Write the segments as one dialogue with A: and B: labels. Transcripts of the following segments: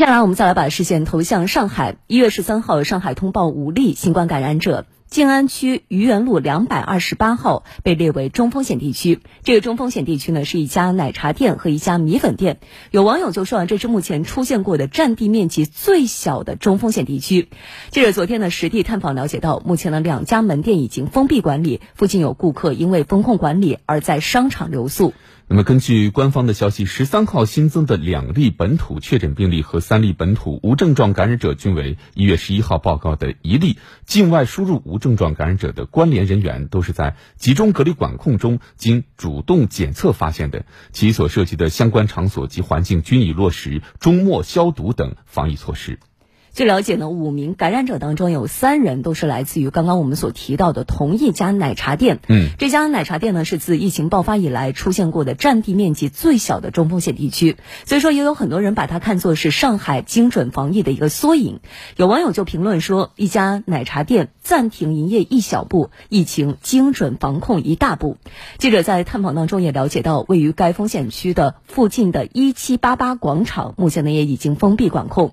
A: 接下来，我们再来把视线投向上海。一月十三号，上海通报五例新冠感染者。静安区愚园路两百二十八号被列为中风险地区。这个中风险地区呢，是一家奶茶店和一家米粉店。有网友就说啊，这是目前出现过的占地面积最小的中风险地区。记者昨天呢实地探访了解到，目前呢两家门店已经封闭管理，附近有顾客因为风控管理而在商场留宿。
B: 那么，根据官方的消息，十三号新增的两例本土确诊病例和三例本土无症状感染者均为一月十一号报告的一例境外输入无症状感染者的关联人员，都是在集中隔离管控中经主动检测发现的，其所涉及的相关场所及环境均已落实终末消毒等防疫措施。
A: 据了解呢，五名感染者当中有三人都是来自于刚刚我们所提到的同一家奶茶店。
B: 嗯，
A: 这家奶茶店呢是自疫情爆发以来出现过的占地面积最小的中风险地区，所以说也有很多人把它看作是上海精准防疫的一个缩影。有网友就评论说，一家奶茶店暂停营业一小步，疫情精准防控一大步。记者在探访当中也了解到，位于该风险区的附近的一七八八广场，目前呢也已经封闭管控。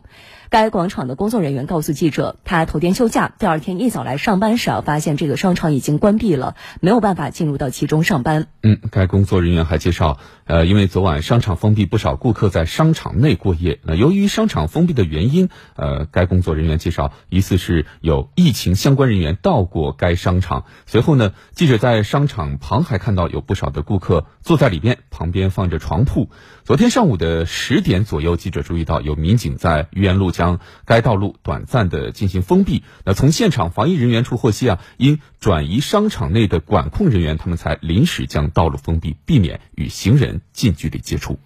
A: 该广场的工作人员告诉记者，他头天休假，第二天一早来上班时啊，发现这个商场已经关闭了，没有办法进入到其中上班。
B: 嗯，该工作人员还介绍，呃，因为昨晚商场封闭，不少顾客在商场内过夜。那由于商场封闭的原因，呃，该工作人员介绍，疑似是有疫情相关人员到过该商场。随后呢，记者在商场旁还看到有不少的顾客坐在里边，旁边放着床铺。昨天上午的十点左右，记者注意到有民警在愚园路将该道路短暂的进行封闭。那从现场防疫人员处获悉啊，因转移商场内的管控人员，他们才临时将道路封闭，避免与行人近距离接触。